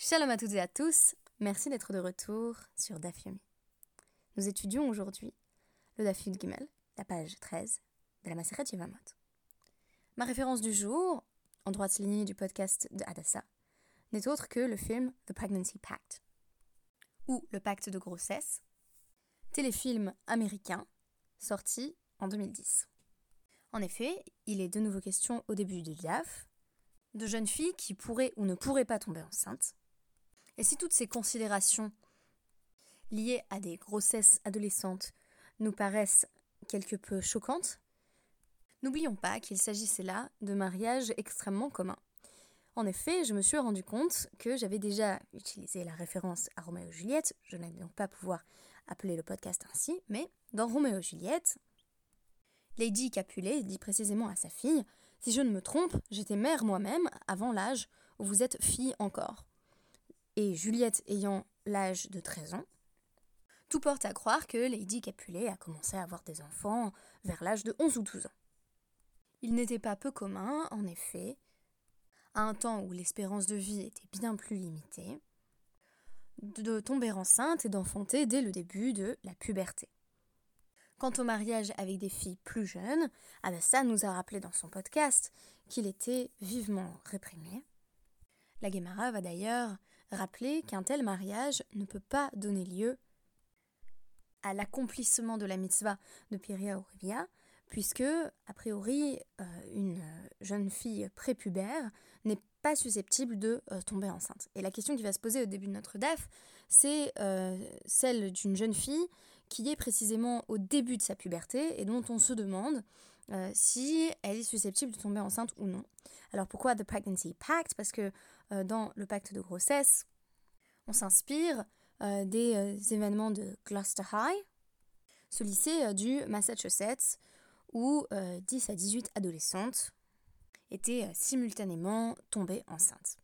Shalom à toutes et à tous, merci d'être de retour sur Daf Yomi. Nous étudions aujourd'hui le Daf Gimel, la page 13 de la Maseret Yevamot. Ma référence du jour, en droite ligne du podcast de Hadassah, n'est autre que le film The Pregnancy Pact, ou Le Pacte de grossesse, téléfilm américain sorti en 2010. En effet, il est de nouveau question au début du DAF de jeunes filles qui pourraient ou ne pourraient pas tomber enceintes, et si toutes ces considérations liées à des grossesses adolescentes nous paraissent quelque peu choquantes, n'oublions pas qu'il s'agissait là de mariages extrêmement communs. En effet, je me suis rendu compte que j'avais déjà utilisé la référence à Roméo et Juliette, je n'allais donc pas pouvoir appeler le podcast ainsi, mais dans Roméo et Juliette, Lady Capulet dit précisément à sa fille Si je ne me trompe, j'étais mère moi-même avant l'âge où vous êtes fille encore et Juliette ayant l'âge de 13 ans, tout porte à croire que Lady Capulet a commencé à avoir des enfants vers l'âge de 11 ou 12 ans. Il n'était pas peu commun, en effet, à un temps où l'espérance de vie était bien plus limitée, de tomber enceinte et d'enfanter dès le début de la puberté. Quant au mariage avec des filles plus jeunes, Adassa nous a rappelé dans son podcast qu'il était vivement réprimé. La Guémara va d'ailleurs rappeler qu'un tel mariage ne peut pas donner lieu à l'accomplissement de la mitzvah de Piria Rivia, puisque, a priori, euh, une jeune fille prépubère n'est pas susceptible de euh, tomber enceinte. Et la question qui va se poser au début de notre DAF, c'est euh, celle d'une jeune fille qui est précisément au début de sa puberté et dont on se demande si elle est susceptible de tomber enceinte ou non. Alors pourquoi The Pregnancy Pact? Parce que dans le pacte de grossesse, on s'inspire euh, des euh, événements de Gloucester High, ce lycée du Massachusetts, où 10 à 18 adolescentes étaient simultanément tombées enceintes.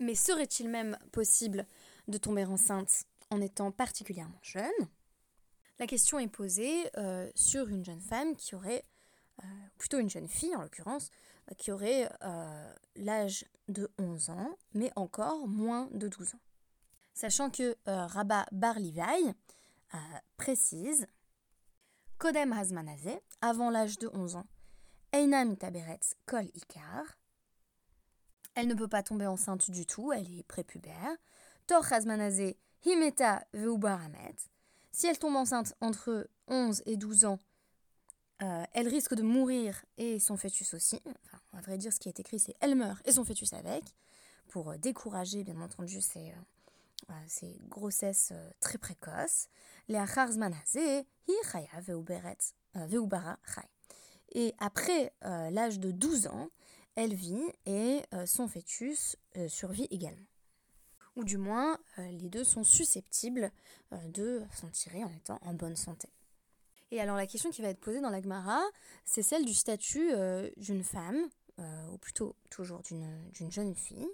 Mais serait-il même possible de tomber enceinte en étant particulièrement jeune? La question est posée sur une jeune femme qui aurait, plutôt une jeune fille en l'occurrence, qui aurait euh, l'âge de 11 ans, mais encore moins de 12 ans. Sachant que euh, Rabat euh, précise Kodem Hazmanazé, avant l'âge de 11 ans, Eina Mitaberetz Kol Ikar, elle ne peut pas tomber enceinte du tout, elle est prépubère. Tor Hazmanazé Himeta Veubaramet, si elle tombe enceinte entre 11 et 12 ans, euh, elle risque de mourir et son fœtus aussi. Enfin, à vrai dire, ce qui est écrit, c'est elle meurt et son fœtus avec, pour euh, décourager, bien entendu, ces, euh, ces grossesses très précoces. Et après l'âge de 12 ans, elle vit et son fœtus survit également. Ou du moins, les deux sont susceptibles de s'en tirer en étant en bonne santé. Et alors la question qui va être posée dans l'Agmara, c'est celle du statut euh, d'une femme, euh, ou plutôt toujours d'une jeune fille,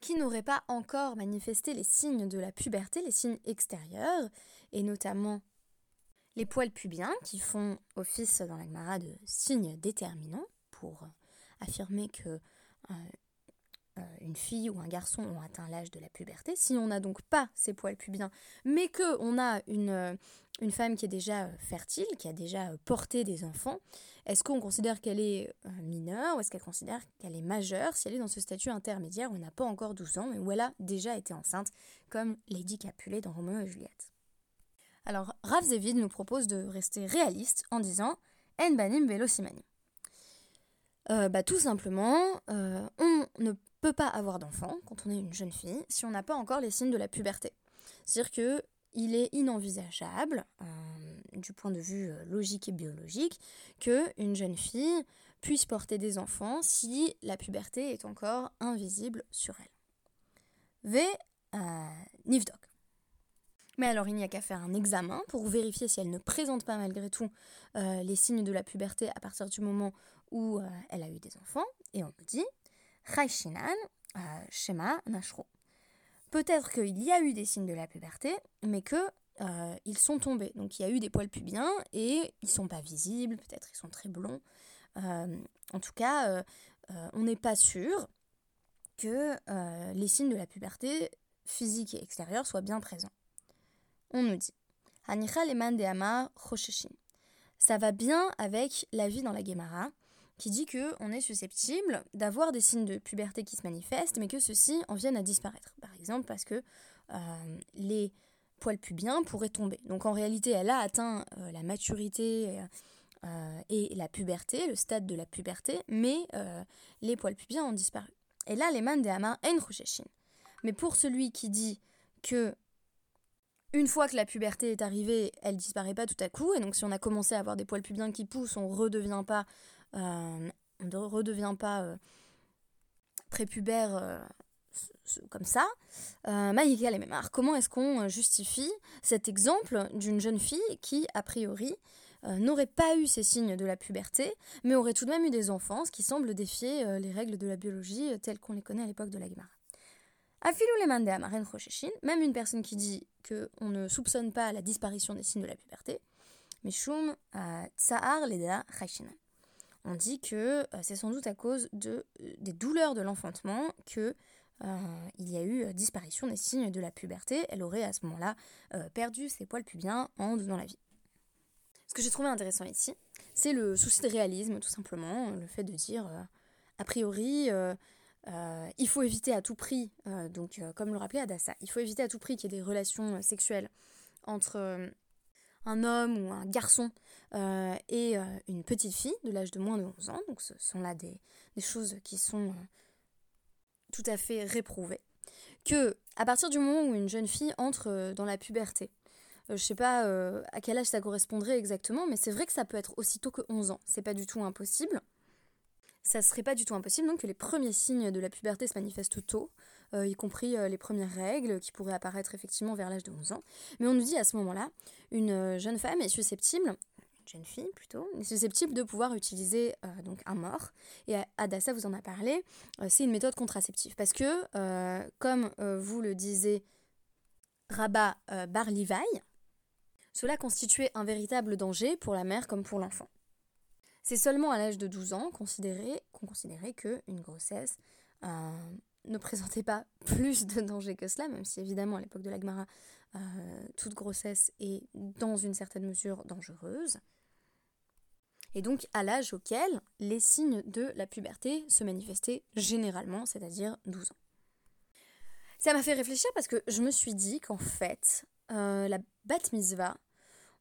qui n'aurait pas encore manifesté les signes de la puberté, les signes extérieurs, et notamment les poils pubiens qui font office dans l'Agmara de signes déterminants pour affirmer que euh, une fille ou un garçon ont atteint l'âge de la puberté. Si on n'a donc pas ces poils pubiens, mais que on a une, une femme qui est déjà euh, fertile, qui a déjà euh, porté des enfants, est-ce qu'on considère qu'elle est euh, mineure ou est-ce qu'elle considère qu'elle est majeure? Si elle est dans ce statut intermédiaire où elle n'a pas encore 12 ans mais où elle a déjà été enceinte, comme Lady Capulet dans Roméo et Juliette Alors, Rav Zevid nous propose de rester réaliste en disant En banim velosimani. bah, tout simplement, on ne peut pas avoir d'enfant quand on est une jeune fille si on n'a pas encore les signes de la puberté. C'est-à-dire que il est inenvisageable, euh, du point de vue euh, logique et biologique, qu'une jeune fille puisse porter des enfants si la puberté est encore invisible sur elle. V. Euh, Nivdok. Mais alors, il n'y a qu'à faire un examen pour vérifier si elle ne présente pas malgré tout les signes de la puberté à partir du moment où elle a eu des enfants. Et on nous dit Chaishinan, Shema, Nashro peut-être qu'il y a eu des signes de la puberté, mais que euh, ils sont tombés. Donc il y a eu des poils pubiens et ils sont pas visibles, peut-être ils sont très blonds. Euh, en tout cas, euh, on n'est pas sûr que les signes de la puberté physique et extérieure soient bien présents. On nous dit Ça va bien avec la vie dans la Gemara, qui dit que on est susceptible d'avoir des signes de puberté qui se manifestent, mais que ceux-ci en viennent à disparaître. Par exemple, parce que euh, les poils pubiens pourraient tomber. Donc en réalité, elle a atteint euh, la maturité euh, et la puberté, le stade de la puberté, mais les poils pubiens ont disparu. Et là, les man de Hamar Mais pour celui qui dit que une fois que la puberté est arrivée, elle disparaît pas tout à coup, et donc si on a commencé à avoir des poils pubiens qui poussent, on redevient pas on ne redevient pas euh, prépubère euh, comme ça. Maïka Lememar, comment est-ce qu'on justifie cet exemple d'une jeune fille qui, a priori, n'aurait pas eu ces signes de la puberté, mais aurait tout de même eu des enfants, ce qui semble défier les règles de la biologie telles qu'on les connaît à l'époque de la Gemara. Même une personne qui dit qu'on ne soupçonne pas la disparition des signes de la puberté, Mishum Tsahar Leda Chayshina on dit que euh, c'est sans doute à cause euh, des douleurs de l'enfantement que euh, il y a eu disparition des signes de la puberté. Elle aurait à ce moment-là perdu ses poils pubiens en donnant la vie. Ce que j'ai trouvé intéressant ici, c'est le souci de réalisme, tout simplement, le fait de dire, a priori, il faut éviter à tout prix, donc comme le rappelait Adassa, il faut éviter à tout prix qu'il y ait des relations sexuelles entre un homme ou un garçon euh, et euh, une petite fille de l'âge de moins de 11 ans. Donc ce sont là des, choses qui sont euh, tout à fait réprouvées. Que à partir du moment où une jeune fille entre dans la puberté, je sais pas à quel âge ça correspondrait exactement, mais c'est vrai que ça peut être aussitôt que 11 ans. C'est pas du tout impossible. Ça serait pas du tout impossible donc que les premiers signes de la puberté se manifestent tôt. Euh, y compris euh, les premières règles qui pourraient apparaître effectivement vers l'âge de 11 ans. Mais on nous dit à ce moment-là, une euh, jeune femme est susceptible, une jeune fille plutôt, est susceptible de pouvoir utiliser donc un mort. Et Adassa vous en a parlé, c'est une méthode contraceptive. Parce que, comme vous le disait Rabat Bar cela constituait un véritable danger pour la mère comme pour l'enfant. C'est seulement à l'âge de 12 ans qu'on considérait, considérait qu'une grossesse ne présentait pas plus de danger que cela, même si évidemment à l'époque de l'Agmara, euh, toute grossesse est dans une certaine mesure dangereuse. Et donc à l'âge auquel les signes de la puberté se manifestaient généralement, c'est-à-dire 12 ans. Ça m'a fait réfléchir parce que je me suis dit qu'en fait, euh, la bat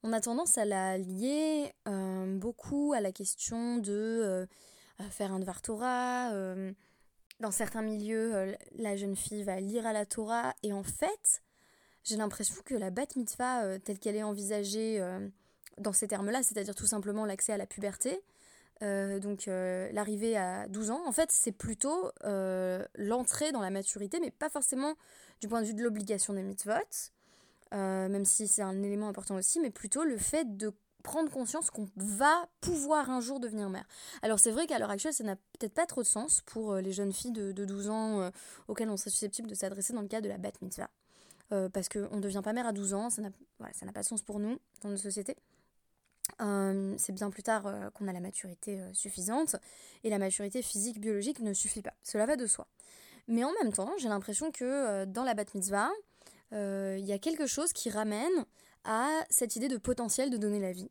on a tendance à la lier euh, beaucoup à la question de faire un Dvar Torah, dans certains milieux, euh, la jeune fille va lire à la Torah et en fait, j'ai l'impression que la bat mitzvah euh, telle qu'elle est envisagée euh, dans ces termes-là, c'est-à-dire tout simplement l'accès à la puberté, donc l'arrivée à 12 ans, en fait, c'est plutôt l'entrée dans la maturité, mais pas forcément du point de vue de l'obligation des mitzvot, même si c'est un élément important aussi, mais plutôt le fait de prendre conscience qu'on va pouvoir un jour devenir mère. Alors c'est vrai qu'à l'heure actuelle, ça n'a peut-être pas trop de sens pour euh, les jeunes filles de, 12 ans euh, auxquelles on serait susceptible de s'adresser dans le cadre de la bat mitzvah. Euh, parce qu'on ne devient pas mère à 12 ans, ça n'a pas de sens pour nous dans notre société. c'est bien plus tard qu'on a la maturité suffisante et la maturité physique, biologique ne suffit pas. Cela va de soi. Mais en même temps, j'ai l'impression que dans la bat mitzvah, il y a quelque chose qui ramène à cette idée de potentiel de donner la vie,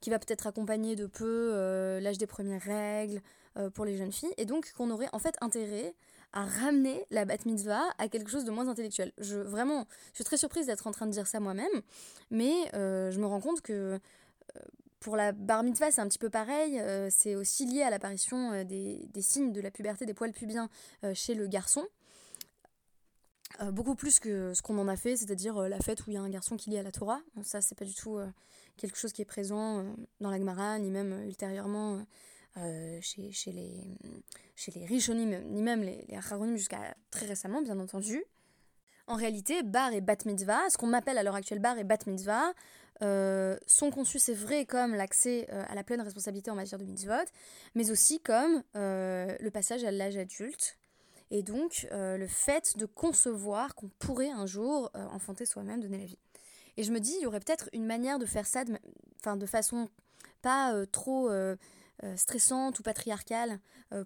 qui va peut-être accompagner de peu euh, l'âge des premières règles euh, pour les jeunes filles, et donc qu'on aurait en fait intérêt à ramener la bat mitzvah à quelque chose de moins intellectuel. Je, vraiment, je suis très surprise d'être en train de dire ça moi-même, mais euh, je me rends compte que pour la bar mitzvah, c'est un petit peu pareil. c'est aussi lié à l'apparition des, des, signes de la puberté, des poils pubiens chez le garçon. Euh, beaucoup plus que ce qu'on en a fait, c'est-à-dire euh, la fête où il y a un garçon qui lit à la Torah. ça, c'est pas du tout euh, quelque chose qui est présent dans la Gemara, ni même ultérieurement chez, les, chez les Rishonim, ni même les, les jusqu'à très récemment, bien entendu. En réalité, bar et bat mitzvah, ce qu'on appelle à l'heure actuelle bar et bat mitzvah, sont conçus, c'est vrai, comme l'accès à la pleine responsabilité en matière de mitzvot, mais aussi comme le passage à l'âge adulte, et donc euh, le fait de concevoir qu'on pourrait un jour euh, enfanter soi-même, donner la vie. Et je me dis, il y aurait peut-être une manière de faire ça de, de façon pas euh, trop stressante ou patriarcale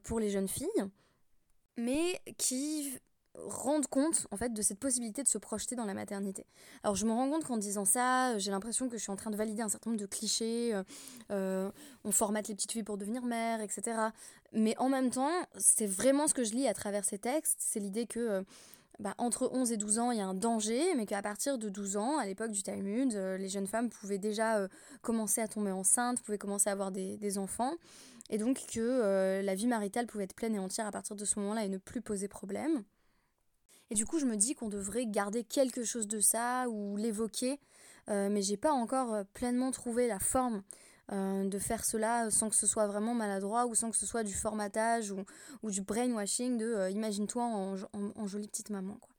pour les jeunes filles, mais qui rendent compte en fait de cette possibilité de se projeter dans la maternité. Alors je me rends compte qu'en disant ça, j'ai l'impression que je suis en train de valider un certain nombre de clichés, on formate les petites filles pour devenir mère, etc. Mais en même temps, c'est vraiment ce que je lis à travers ces textes, c'est l'idée que euh, bah, entre 11 et 12 ans, il y a un danger, mais qu'à partir de 12 ans, à l'époque du Talmud, les jeunes femmes pouvaient déjà commencer à tomber enceintes, pouvaient commencer à avoir des, des enfants, et donc que la vie maritale pouvait être pleine et entière à partir de ce moment-là et ne plus poser problème. Et du coup, je me dis qu'on devrait garder quelque chose de ça ou l'évoquer, euh, mais j'ai pas encore euh, pleinement trouvé la forme euh, de faire cela sans que ce soit vraiment maladroit ou sans que ce soit du formatage ou, du brainwashing de imagine-toi en, jolie petite maman. Quoi.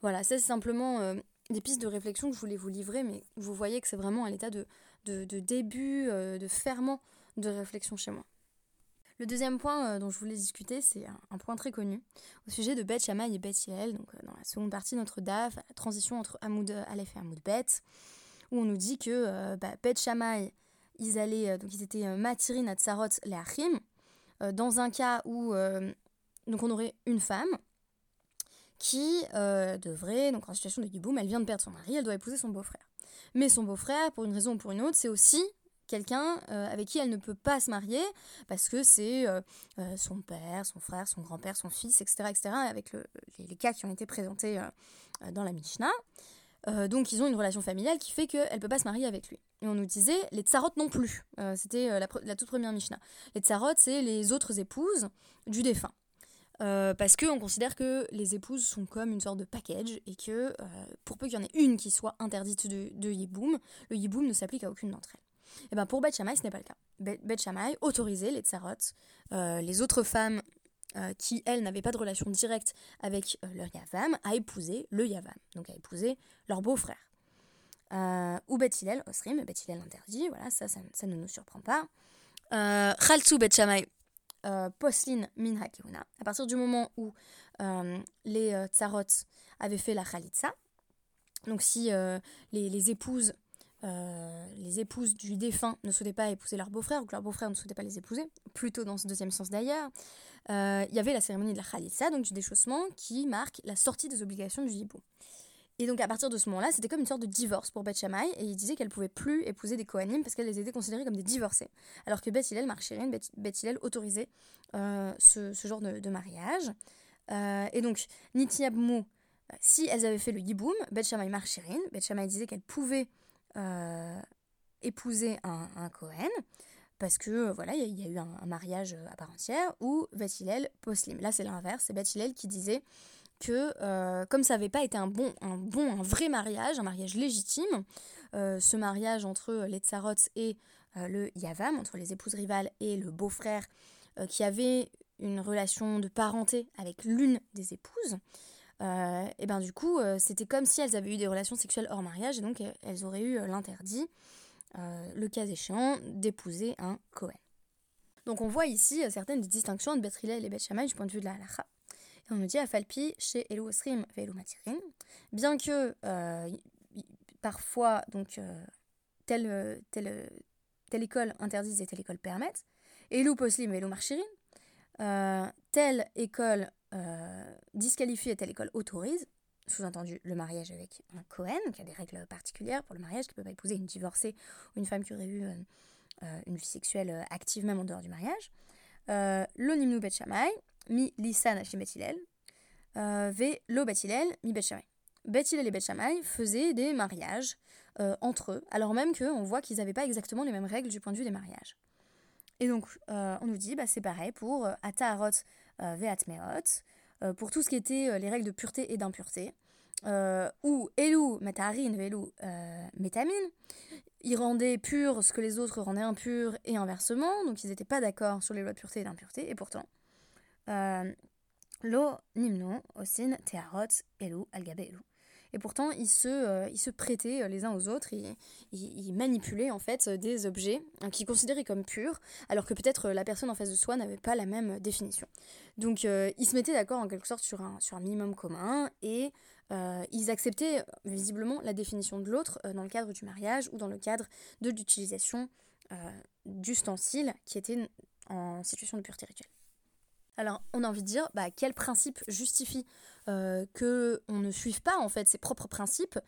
Voilà, c'est simplement des pistes de réflexion que je voulais vous livrer, mais vous voyez que c'est vraiment à l'état de, début, de ferment de réflexion chez moi. Le deuxième point euh, dont je voulais discuter, c'est un, point très connu au sujet de Beth Shammai et Beth Yael, donc euh, dans la seconde partie de notre DAF, la transition entre Hamoud Aleph et Hamoud Beth, où on nous dit que euh, bah, Beth Shammai, ils, allaient, donc ils étaient Matirin à Tsarot les Achim, dans un cas où donc on aurait une femme qui devrait, donc en situation de giboum, elle vient de perdre son mari, elle doit épouser son beau-frère. Mais son beau-frère, pour une raison ou pour une autre, c'est aussi quelqu'un euh, avec qui elle ne peut pas se marier parce que c'est euh, euh, son père, son frère, son grand-père, son fils, etc., etc., avec les, cas qui ont été présentés dans la Mishnah. Donc ils ont une relation familiale qui fait qu'elle ne peut pas se marier avec lui. Et on nous disait les tsarot non plus. C'était la, toute première Mishnah. Les tsarot, c'est les autres épouses du défunt. parce qu'on considère que les épouses sont comme une sorte de package et que pour peu qu'il y en ait une qui soit interdite de, de yiboum, le yiboum ne s'applique à aucune d'entre elles. Et eh ben pour Beth Shammai, ce n'est pas le cas. Beth Shammai autorisait les tsarot, euh, les autres femmes euh, qui, elles, n'avaient pas de relation directe avec euh, leur yavam, à épouser le yavam, donc à épouser leur beau-frère. ou Beth Osrim, Beth interdit, voilà, ça, ça, ne nous surprend pas. Khaltsu Shammai, Poslin Min À partir du moment où les tsarot avaient fait la Khalitsa, donc si les, épouses euh, les épouses du défunt ne souhaitaient pas épouser leur beau-frère ou que leur beau-frère ne souhaitait pas les épouser, plutôt dans ce deuxième sens d'ailleurs, euh, il y avait la cérémonie de la Khalitsa, donc du déchaussement, qui marque la sortie des obligations du hibou. Et donc à partir de ce moment-là, c'était comme une sorte de divorce pour Beth Shammai, et il disait qu'elle pouvait plus épouser des Kohanim parce qu'elles étaient considérées comme des divorcées. Alors que Beth Hillel, Marchirin, Beth, Hillel autorisait euh, ce, genre de, mariage. et donc, Nitiabmou, si elles avaient fait le yiboum, Beth Shammai, Marchirin, Beth Shammai disait qu'elle pouvait euh, épouser un, un, Cohen parce que euh, voilà, il y, a eu un, mariage à part entière, ou Bethilel Poslim. Là, c'est l'inverse, c'est Bethilel qui disait que euh, comme ça n'avait pas été un bon, un bon, un vrai mariage, un mariage légitime, ce mariage entre les Tsarot et le Yavam, entre les épouses rivales et le beau-frère qui avait une relation de parenté avec l'une des épouses, euh, et ben du coup, euh, c'était comme si elles avaient eu des relations sexuelles hors mariage, et donc euh, elles auraient eu l'interdit, le cas échéant, d'épouser un Cohen. Donc on voit ici certaines distinctions entre Bethrilel et Beth du point de vue de la halacha. Et on nous dit à Falpi chez Elu Osrim et Matirin, bien que parfois donc telle, telle, telle école interdise et telle école permette, Elu Poslim Elu Marchirin, telle école euh, disqualifier et telle école autorise, sous-entendu le mariage avec un Cohen, qui a des règles particulières pour le mariage, qui ne peut pas épouser une divorcée ou une femme qui aurait eu euh, euh, une vie sexuelle active même en dehors du mariage. lo nimnu bet mi lisan ashim betilel, ve lo betilel mi bet Betilel et Bet faisaient des mariages entre eux, alors même qu'on voit qu'ils n'avaient pas exactement les mêmes règles du point de vue des mariages. Et donc, on nous dit, bah, c'est pareil pour Ataharot euh, ve'atmeot, euh, pour tout ce qui était euh, les règles de pureté et d'impureté, ou elu metarin velu metamin, ils rendaient pur ce que les autres rendaient impur et inversement, donc ils n'étaient pas d'accord sur les lois de pureté et d'impureté, et pourtant, lo nimno osin tearot elu algabe elu. Et pourtant, ils se, euh, prêtaient euh, les uns aux autres, ils, ils, manipulaient en fait des objets hein, qu'ils considéraient comme purs, alors que peut-être euh, la personne en face de soi n'avait pas la même définition. Donc ils se mettaient d'accord en quelque sorte sur un, sur un minimum commun et ils acceptaient visiblement la définition de l'autre dans le cadre du mariage ou dans le cadre de l'utilisation d'ustensiles qui étaient en situation de pureté rituelle. Alors, on a envie de dire, bah, quel principe justifie euh, que on ne suive pas en fait ses propres principes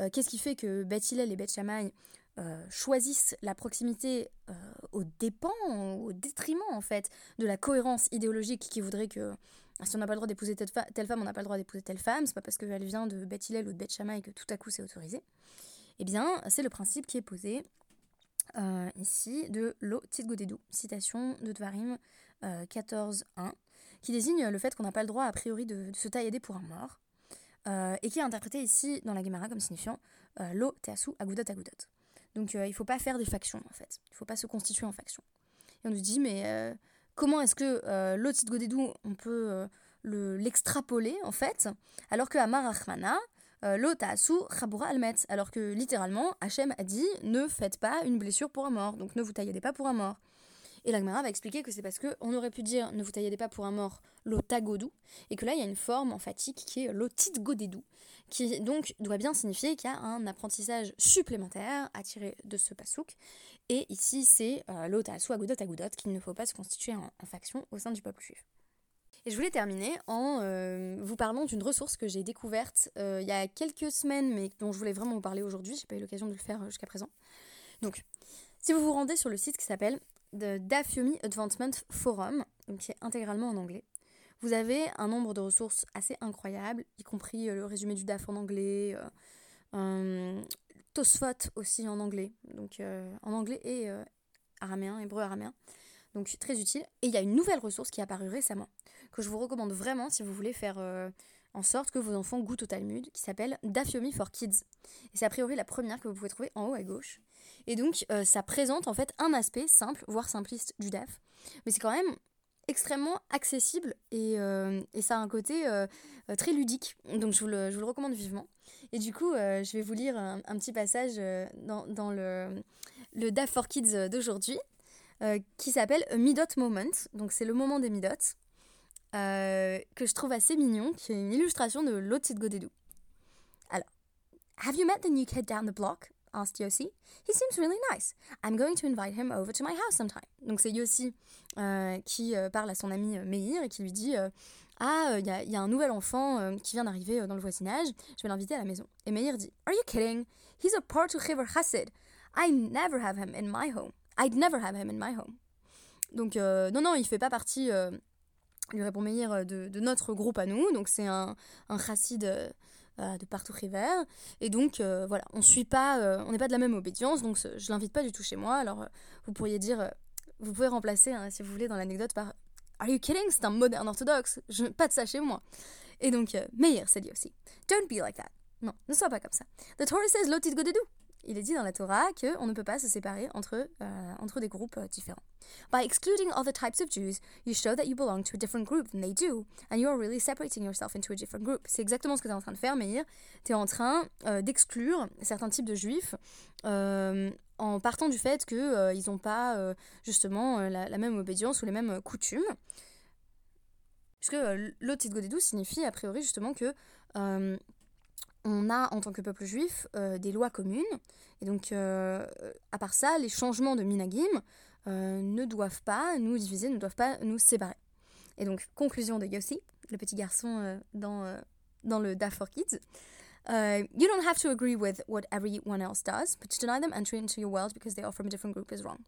euh, Qu'est-ce qui fait que Beth et Beth Shammai euh, choisissent la proximité euh, au dépens, au détriment en fait de la cohérence idéologique qui voudrait que si on n'a pas le droit d'épouser telle, femme, on n'a pas le droit d'épouser telle femme, c'est pas parce qu'elle vient de Beth ou de Beth que tout à coup c'est autorisé. Eh bien, c'est le principe qui est posé euh, ici de Lo Tidgodedou, citation de Dvarim 14.1, qui désigne le fait qu'on n'a pas le droit a priori de, se tailler pour un mort, et qui est interprété ici dans la Gemara comme signifiant Lo Teasu Agudot Agudot. Donc euh, il ne faut pas faire des factions en fait. Il ne faut pas se constituer en faction. Et on nous dit mais euh, comment est-ce que euh, l'autre site Godedou on peut l'extrapoler en fait alors que Amar L'Otasu Chabura Almet alors que littéralement Hachem a dit ne faites pas une blessure pour un mort donc ne vous taillez pas pour un mort. Et l'Agmara va expliquer que c'est parce qu'on aurait pu dire ne vous taillez pas pour un mort l'otagodou, et que là il y a une forme emphatique qui est l'otitgodedou, qui donc doit bien signifier qu'il y a un apprentissage supplémentaire à tirer de ce pasouk. Et ici c'est euh, l'otasu agodot agodot qu'il ne faut pas se constituer en, faction au sein du peuple juif. Et je voulais terminer en euh, vous parlant d'une ressource que j'ai découverte euh, il y a quelques semaines, mais dont je voulais vraiment vous parler aujourd'hui. J'ai pas eu l'occasion de le faire jusqu'à présent. Donc, si vous vous rendez sur le site qui s'appelle de Dafyomi Advancement Forum, qui est intégralement en anglais. Vous avez un nombre de ressources assez incroyables, y compris euh, le résumé du DAF en anglais, euh, euh Tosfot aussi en anglais, donc euh, en anglais et araméen, hébreu araméen. Donc très utile. Et il y a une nouvelle ressource qui est apparue récemment, que je vous recommande vraiment si vous voulez faire en sorte que vos enfants goûtent au Talmud, qui s'appelle Dafyomi for Kids. Et c'est a priori la première que vous pouvez trouver en haut à gauche. Et donc, euh, ça présente en fait un aspect simple, voire simpliste du DAF. Mais c'est quand même extrêmement accessible et, euh, et ça a un côté euh, très ludique. Donc, je vous, le, je vous, le, recommande vivement. Et du coup, je vais vous lire un, petit passage dans, dans, le, le DAF for Kids d'aujourd'hui. qui s'appelle Midot Moment, donc c'est le moment des Midot, que je trouve assez mignon, qui est une illustration de Lotit Godedou. Alors, Have you met the new kid down the block? asked Yossi. He seems really nice. I'm going to invite him over to my house sometime. Donc c'est Yossi euh, qui euh, parle à son ami euh, Meir et qui lui dit euh, Ah, il y, a un nouvel enfant euh, qui vient d'arriver dans le voisinage, je vais l'inviter à la maison. Et Meir dit Are you kidding? He's a part of Chiver Chassid. I never have him in my home. I'd never have him in my home. Donc non, non, il fait pas partie, lui répond Meir, de, de, notre groupe à nous. Donc c'est un, un chassid euh, de partout River. Et donc, euh, voilà, on suit pas, euh, on n'est pas de la même obédience, donc je l'invite pas du tout chez moi. Alors, vous pourriez dire, vous pouvez remplacer, hein, si vous voulez, dans l'anecdote par Are you kidding? C'est un moderne orthodoxe. Je, pas de ça chez moi. Et donc, Meir s'est dit aussi Don't be like that. Non, ne sois pas comme ça. The Torah says lotit godedou il est dit dans la Torah qu'on ne peut pas se séparer entre, euh, entre des groupes euh, différents. By excluding other types of Jews, you show that you belong to a different group than they do, and you are really separating yourself into a different group. C'est exactement ce que tu es en train de faire, Meir. Tu es en train euh, d'exclure certains types de juifs en partant du fait qu'ils n'ont pas justement la, la, même obédience ou les mêmes coutumes. Puisque l'autre Godedou signifie a priori justement que on a en tant que peuple juif euh, des lois communes. Et donc, euh, à part ça, les changements de minagim euh, ne doivent pas nous diviser, ne doivent pas nous séparer. Et donc, conclusion de Yossi, le petit garçon dans, dans le DAF for Kids. you don't have to agree with what everyone else does, but to deny them entry into your world because they are from a different group is wrong.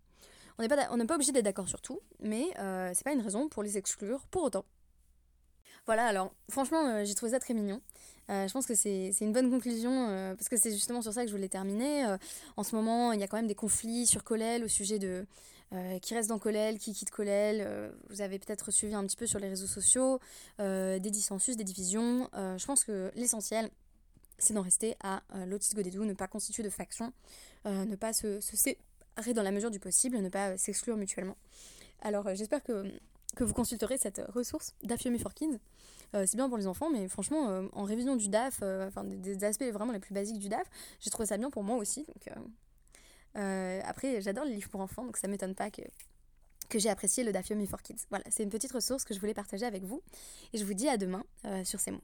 On n'est pas, pas obligé d'être d'accord sur tout, mais c'est pas une raison pour les exclure pour autant. Voilà, alors franchement, j'ai trouvé ça très mignon. Euh, je pense que c'est une bonne conclusion euh, parce que c'est justement sur ça que je voulais terminer. Euh, en ce moment, il y a quand même des conflits sur Colel au sujet de qui reste dans Colel, qui quitte Colel. vous avez peut-être suivi un petit peu sur les réseaux sociaux des dissensus, des divisions. je pense que l'essentiel, c'est d'en rester à l'Otis Godedou, ne pas constituer de faction, ne pas se, se, séparer dans la mesure du possible, ne pas s'exclure mutuellement. Alors j'espère que, que vous consulterez cette ressource d'Afiomi Forkins. Euh, c'est bien pour les enfants, mais franchement, euh, en révision du DAF, euh, enfin des, aspects vraiment les plus basiques du DAF, j'ai trouvé ça bien pour moi aussi. Donc, après, j'adore les livres pour enfants, donc ça m'étonne pas que, que j'ai apprécié le DAF Yomi for Kids. Voilà, c'est une petite ressource que je voulais partager avec vous. Et je vous dis à demain sur ces mots.